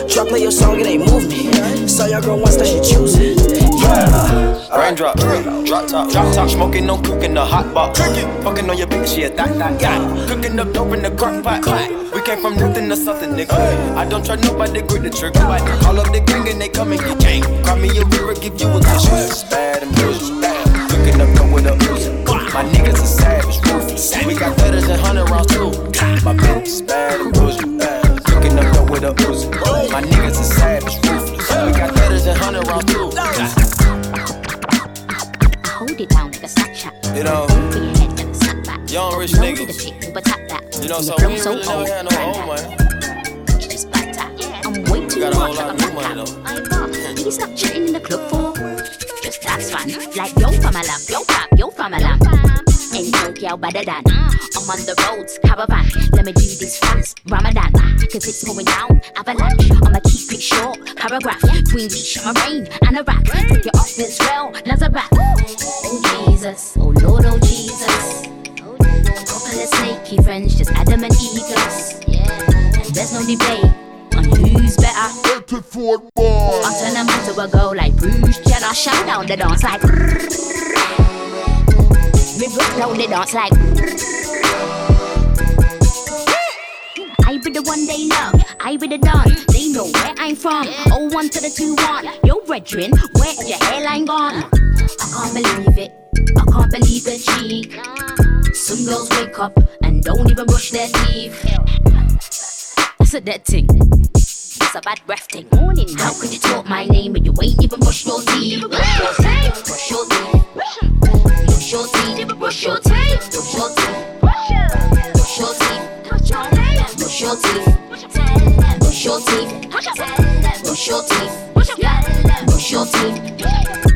Try play your song, it ain't move me. Saw your girl once, that she choosing. Yeah. Raindrop, drop top, drop top, smoking, no cooking the hot box. Fucking on your bitch, yeah, that, that, yeah. Cooking up dope in the crock pot. We came from nothing to something, nigga. I don't try nobody, grip the trigger. Call up the gang and they come and get gang. Cry me a river, give you a kiss. Bad and bullshit cooking up dope with the ooze. My niggas are savage, ruthless. We got thudders and hundred rounds too. My bitch is bad and bougie. Cooking up dope with the ooze. My niggas are savage, ruthless. We got thudders and hundred rounds too. Hold it down like a suck shot. You know. Young rich niggas. But top that. You know, so we so really don't have no old money. I'm way too much like a black cat. It's not cheating in the club for that's fun. Like yo from a lamb, yo pop, yo from a lamb. Ain't no girl better than I'm on the roads, caravan. Let me do this fast, Ramadan. Cause it's going down, avalanche. I'ma keep it short, paragraph. Queen Beach, my rain, and a rap. Take it off this rail, Nazareth. Oh Jesus, oh Lord, oh Jesus. Couple of snaky friends, just Adam and Eve. And there's no debate who's better. I turn them into a girl like Bruce Jenner. I shout down the dance like. We break down the dance like. I be the one they love, I be the don. They know where I'm from. Oh, one to the two one. Yo, brethren, where your hairline gone? I can't believe it. I can't believe the cheek. Some girls wake up and don't even brush their teeth. That's a dead thing. It's a bad breath thing. Morning. How could you talk my name but you ain't even brush your teeth? Brush your teeth. Brush your teeth. Brush your teeth. Brush your teeth. Brush your teeth. Brush your teeth. Brush your teeth. Brush your teeth. Brush your teeth. Brush your teeth. Brush your teeth.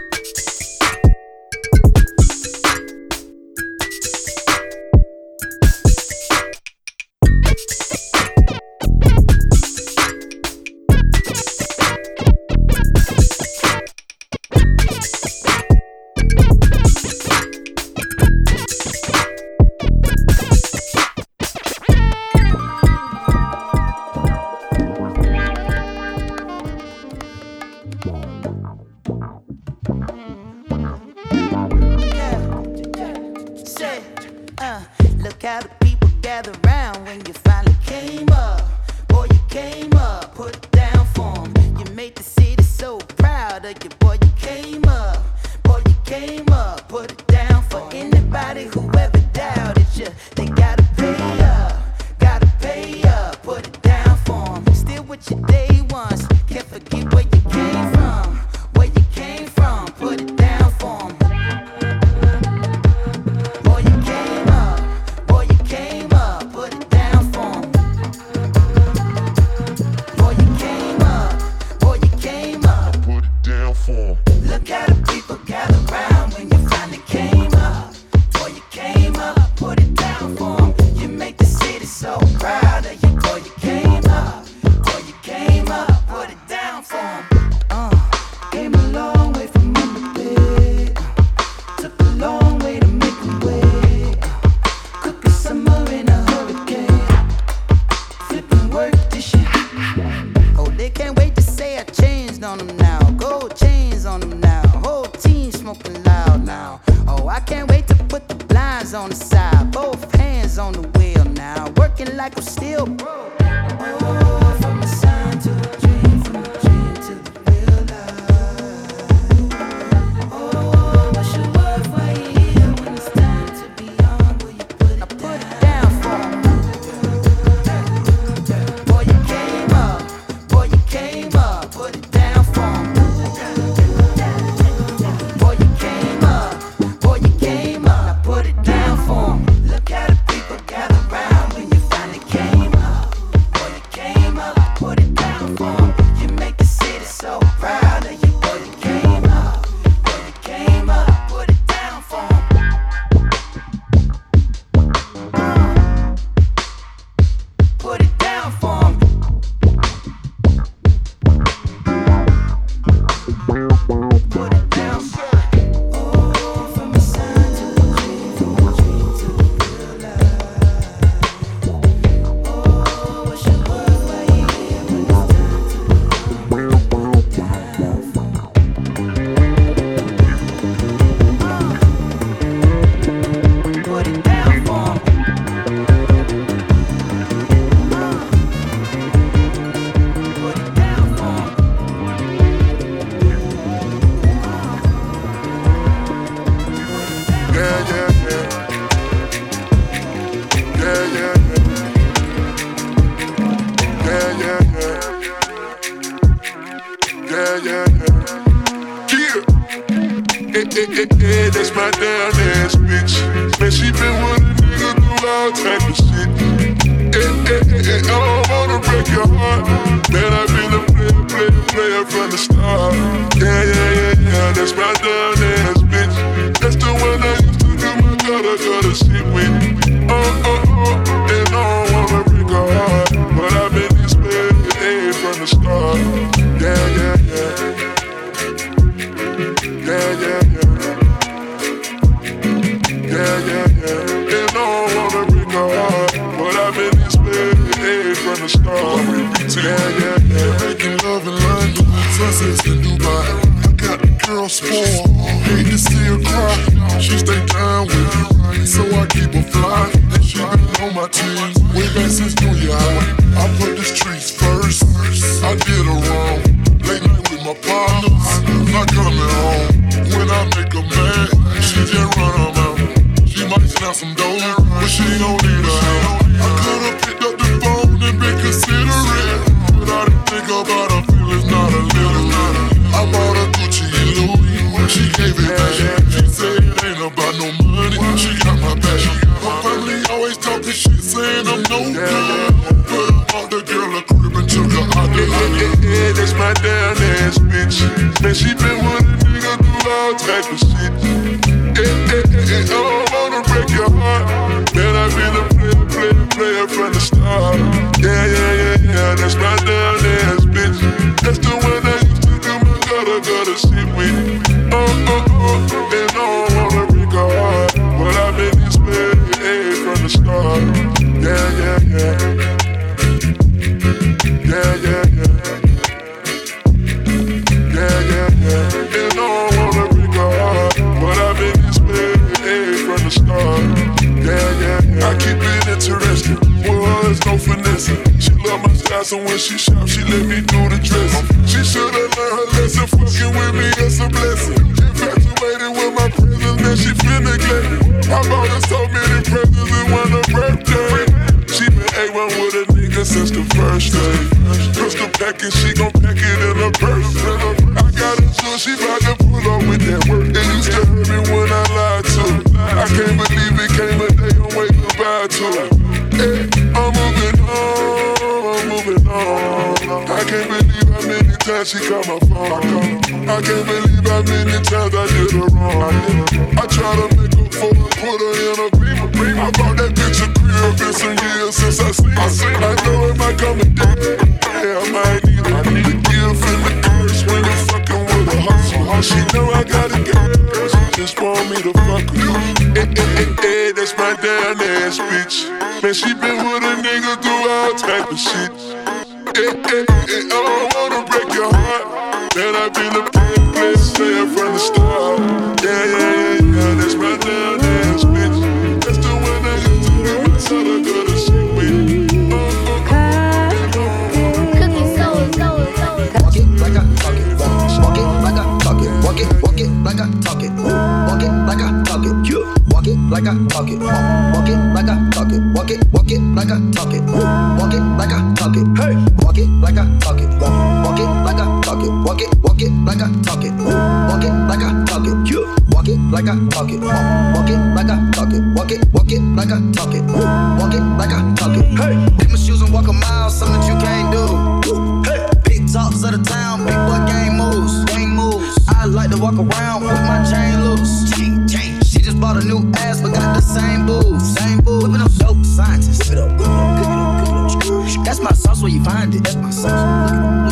catch myself.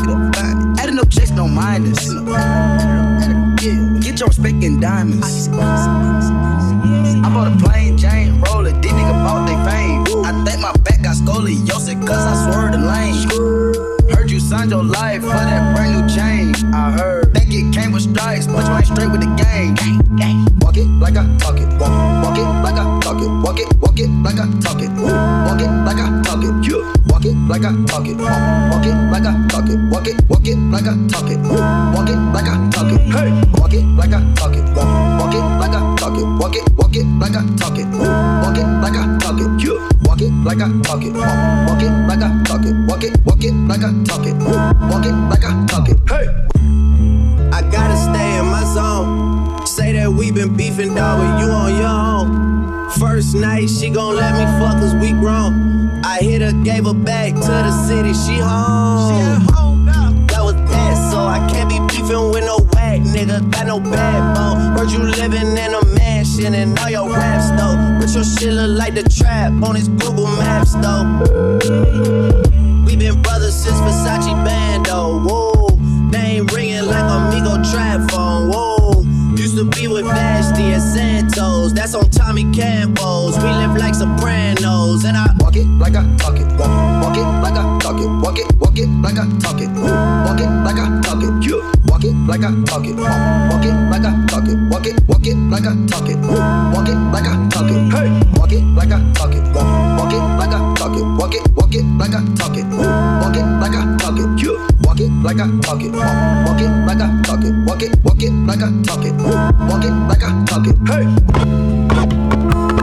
Look at up fine. Adding no checks, no minus. Get your respect in diamonds. I bought a plane, Jane roller. These niggas bought their fame. I think my back got scoliosis, cause I swerved the lane. Heard you signed your life for that brand new chain. I heard. Think it came with stripes, but you ain't straight with the game. gang it like I talk it. Walk, walk it like I talk it. Walk it, walk it like I talk it. Ooh, walk it like I talk it. Yeah. Walk it like I talk it. Walk, walk it like I talk it. Walk it, walk it like I talk it. Ooh, walk it like I talk it. Hey, walk it like I talk it. Walk, walk it like I talk it. Walk it, walk it like I talk it. Ooh, walk it like I talk it. Yeah. Walk it like I talk it. Walk, walk it like I talk it. Walk it, walk it like I talk it. Ooh, walk it like I talk it. Hey. I gotta stay in my zone that we been beefing, dog, with you on your own. First night, she gon' let me fuck cause we grown. I hit her, gave her back to the city, she home. She home that was that, so I can't be beefing with no whack nigga. Got no backbone. Heard you living in a mansion and all your raps though. But your shit look like the trap on his Google Maps though. We been brothers since Versace Bando. Whoa, name ringing like a Migo trap phone. Whoa to be with Vashti and Santos. That's on Tommy Campos. We live like Sopranos, and I walk it like I talk it. Walk, walk it like I talk it. Walk it, walk it like I talk it. Walk it like I talk it. Walk it like I talk it. Walk it like I talk it. Walk it, walk it like I talk it. Walk it like I talk it. Hey, walk it like I talk it. Walk it like I talk it. Walk it, walk it like I talk it. Walk it like I talk it. Walk it like I talk it. Walk it like I talk it. Walk it, walk it like I talk it. Walk it like I talk it. Hey.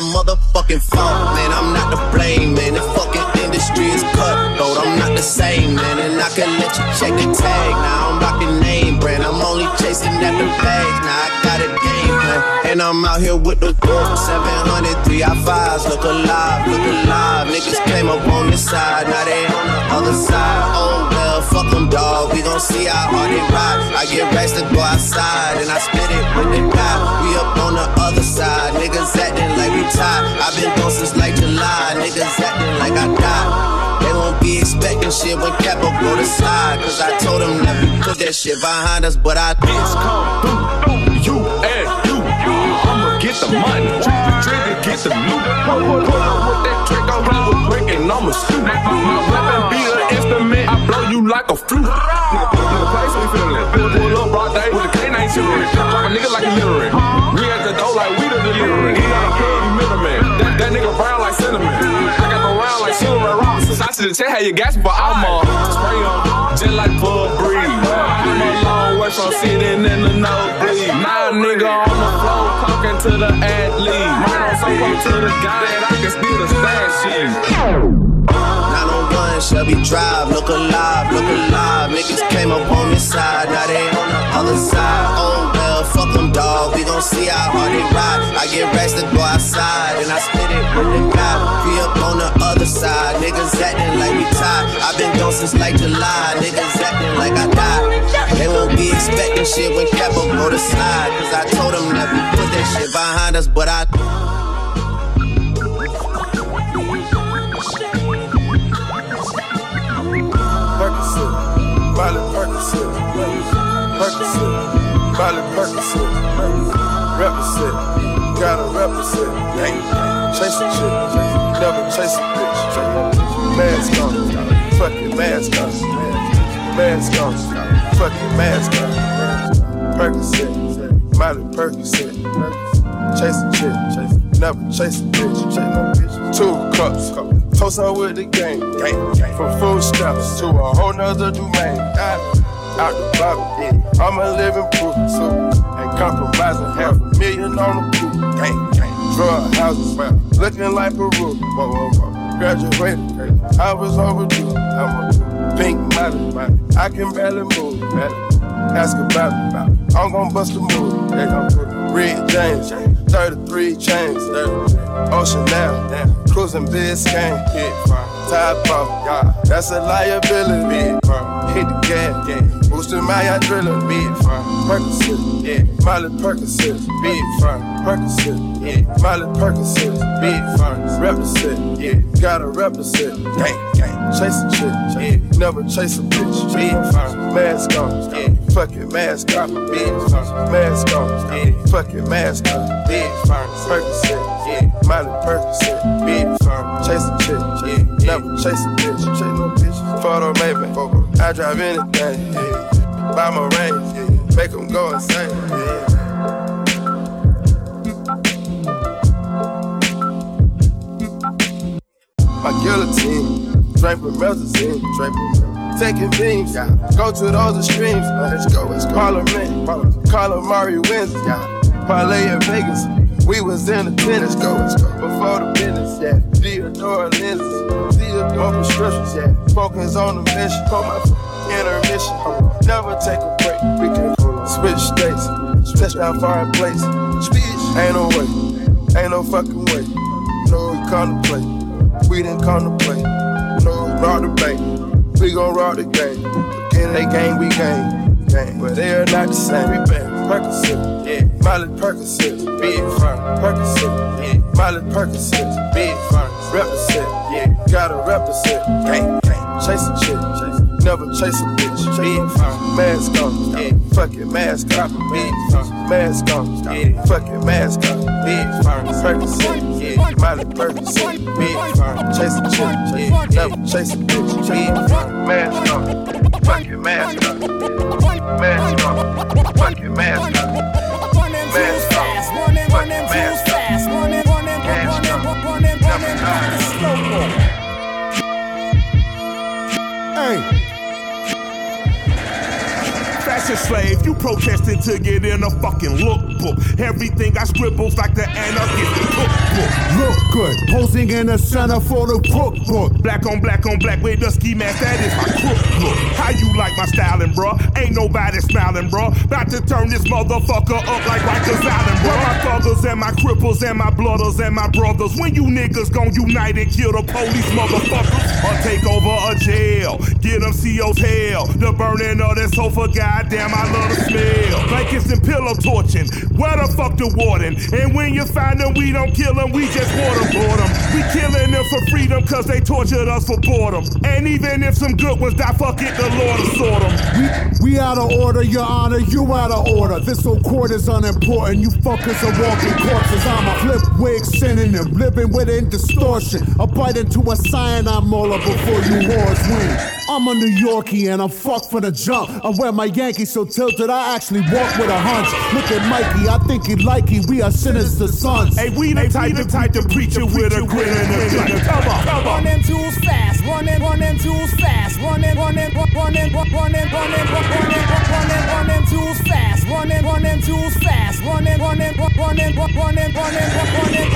My motherfucking fault, man. I'm not to blame, man. The fucking industry is cutthroat. I'm not the same, man. And I can let you check the tag. Now I'm rocking name brand. I'm only chasing after bags. Now I got a game plan. And I'm out here with the wolf. 700, 3 I fives. Look alive, look alive. Niggas came up on this side. Now they on the other side. Oh well, fuck them, dog. We gon' see how hard they ride. I get racks to go outside. And I spit it with the guy. We up on the other side. Niggas acting like we tied. i been gone since like July. Niggas acting like I died. They won't be expecting shit when Capo go to slide. Cause I told them we put that shit behind us, but I It's come through, you and you. I'ma get the money, trigger, get the loot. Pull up with that trick, I'm with I'ma. My weapon be an instrument, I blow you like a flute. Nigga, place we feelin'. Pull, up broad day with the K9 chillin'. Drop a nigga like a literate. We at the door like we the delivery. He got a plug, middleman. That, that nigga brown like cinnamon. I got the round like silver rocks. I should tell how you gas, but I'm on. Spray on, just like Bud Breeze. I'm a long way from sitting in the nosebleed. A nigga on the floor talking to the athlete. Mine on so to the guy that I can steal the sheet. 901 Shelby Drive, look alive, look alive. Niggas came up on this side, now they on the other side. Oh well, fuck them, dog. We gon' see how hard they ride. I get racks to go outside, and I spit it with the guy. We up on the other side, niggas acting like we tied. i been gone since like July, niggas acting like I died. They won't be expecting shit when Capo go to slide. Cause I told them that we put that shit behind us, but I. Molly Percocet, represent, gotta represent, chase a chick, never chase a bitch, mask on, fucking mask on, mask on, fucking mask on, Percocet, Molly Percocet, chase a never chase a bitch, two cups. Toast her with the gang. From food stamps to a whole nother domain. Ah. Out, the block, yeah. I'm a living proof, so ain't compromising. Half a million on the proof, gang, gang. Drug houses, man, looking like Peru. Whoa, whoa, whoa. Graduated, I was overdue. I'm a pink model. I can barely move, man. Ask about it, about. I'm gon' bust a move. They gon' put Red James, 33 chains, 30. Ocean now, cruising Biscayne, hit top off. That's a liability. Hit the gas, yeah. Boosting my adrenaline, big firm. Percocet, yeah. Molly Percocet, big firm. Percocet, yeah. Molly Percocet, big firm. Represent, yeah. Gotta represent, gang, gang. Chase a chick, yeah. Never chase a bitch, big firm. Mask on, yeah. Fucking mask off, big firm. Mask on, yeah. Fucking mask off, big firm. Percocet, yeah. Molly Percocet, big. Chase a chick, yeah. Never chase a bitch, chase no bitch. Photo maybe, I drive anything. Buy my range. Make them go insane. My guillotine, draped with melazine, draped with Taking beams, yeah. Go to those extremes, let's go, let's go. Parliament, Calamari wins, yeah. Parlay in Vegas, we was in the tennis, go, let's go. Before the business, yeah. Theodore lenses, Theodore prescriptions, yeah. Focus on the mission, for my intermission. Never take a break, we can switch states, switch down foreign place. Speech, ain't no way, ain't no fucking way. No, we contemplate, we didn't contemplate. No, rock the bank, we gon' rock the game. Again, they game, we game, game. But they are not the same. We been Percocet, yeah. Molly Percocet, big firm. Percocet, yeah. Molly Percocet, big fun, represent, yeah, gotta represent, gang, gang, chasing shit, never chase a bitch. Big mask on, yeah. Fuck it, mask on, big mask on, yeah. Fuck it, mask on, big Percocet, yeah. Molly Percocet, big chase a chick, yeah. Never chase a bitch. Big mask on, fuck it, mask on, mask on, fuck it, mask on, mask on, fuck it, mask on. So. Slave, you protesting to get in a fucking lookbook. Everything I scribbles like the anarchist cookbook. Look good, posing in the center for the cookbook. Black on black on black with the ski mask, that is my crook look. How you like my styling, bruh? Ain't nobody smiling, bruh. About to turn this motherfucker up like Rikers Island, bruh. My thuggers and my cripples and my blooders and my brothers. When you niggas gon' unite and kill the police, motherfuckers, or take over a jail, get them CO's hell. The burning of that sofa, goddamn, I love the smell. Blankets and pillow torching. Where the fuck the warden? And when you find them, we don't kill them, we just waterboard them. We killing them for freedom cause they tortured us for boredom. And even if some good ones die, fuck it, the Lord will sort them. We, we out of order, your honor, you out of order. This whole court is unimportant. You fuckers are walking corpses. I'm a flip wig synonym, living within distortion. A bite into a cyanide molar before you whores win. I'm a New Yorkie and I'm fucked for the jump. I wear my Yankees so tilted, I actually walk with a hunch. Look at Mikey, I think he like he. We are sinister sons. Hey, we the type, the type to preach it with a grin and a grin. Come on, come on. Run them tools fast, run them, run them tools fast, run them, run them, run them, run them, run them, run them, run them, run them, run them tools fast, run them, run them tools fast, run them, run them, run them, run them, run them, run them, run them.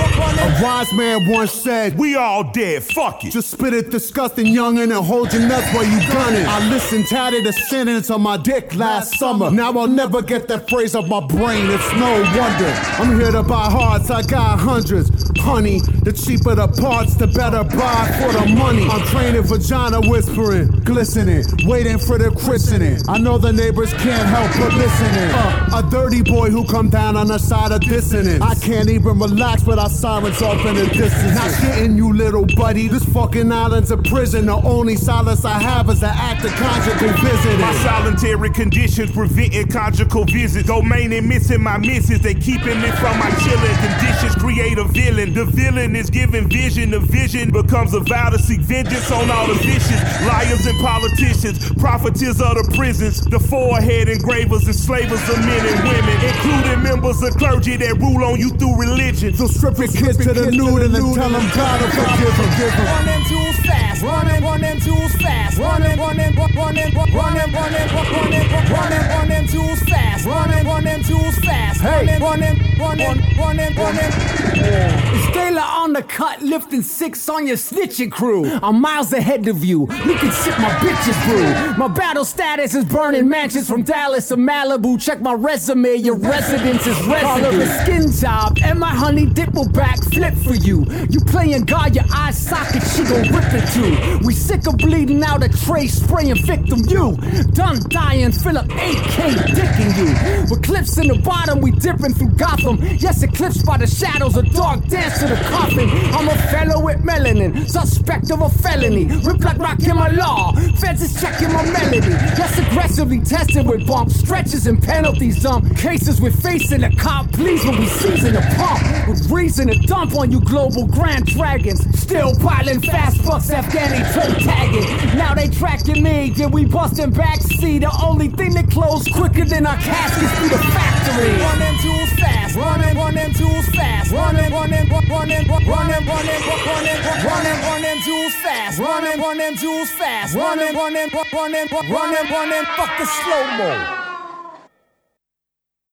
A wise man once said, We all dead, fuck it. Just spit it disgusting youngin' and hold your nuts while you gun it. I listened tatted the sentence on my dick last summer. Now I'll never get that phrase off my brain, it's no wonder. I'm here to buy hearts, I got hundreds. Honey, the cheaper the parts, the better buy for the money. I'm training vagina whispering, glistening, waiting for the christening. I know the neighbors can't help but listening. Uh, a dirty boy who come down on the side of dissonance. I can't even relax without sirens off in the distance. Not shitting you, little buddy. This fucking island's a prison. The only solace I have is the act of conjugal visiting. My solitary conditions preventing conjugal visits. Domain and missing my misses. They keeping me from my chilling conditions. Create a villain. The villain is giving vision. The vision becomes a vow to seek vengeance on all the vicious liars and politicians. Profiteers of the prisons. The forehead engravers, enslavers of men and women, including members of clergy that rule on you through religion. So strip your kids to the nude and then tell them God will forgive them. Give them. Run them fast, run them, run them tools fast, run them, run them, run them, run them, run them, run them, run them, run them, run them tools fast, run them, run them tools fast, run them, run them. running, running, running. It's daylight on the cut, lifting six on your snitching crew. I'm miles ahead of you. You can sip my bitches brew. My battle status is burning mansions from Dallas to Malibu. Check my resume, your residence is residue. a skin job, and my honey dip will back flip for you. You playing God, your eye socket, she gon' rip it too. We sick of bleeding out a tray, spraying victim. You done dying, up 8K dicking you. With clips in the bottom, we dipping through Gotham. Yes, eclipsed by the shadows, a dark dance to the coffin. I'm a fellow with melanin, suspect of a felony. Rip like rock in my law, feds is checking my melody. Yes, aggressively tested with bumps, stretches and penalties. Dumb cases with facing a cop, please when we season the pump. With reason to dump on you global grand dragons. Still piling fast bucks, Afghani toe tagging. Now they tracking me, yeah, we busting backseat. The only thing that close quicker than our caskets be the factory. Run them tools fast, running, run them tools fast, running, running, running, running, running, running, running, running, run them tools fast, running, run them tools fast, running, running, running, running, running, fuck the slow mo.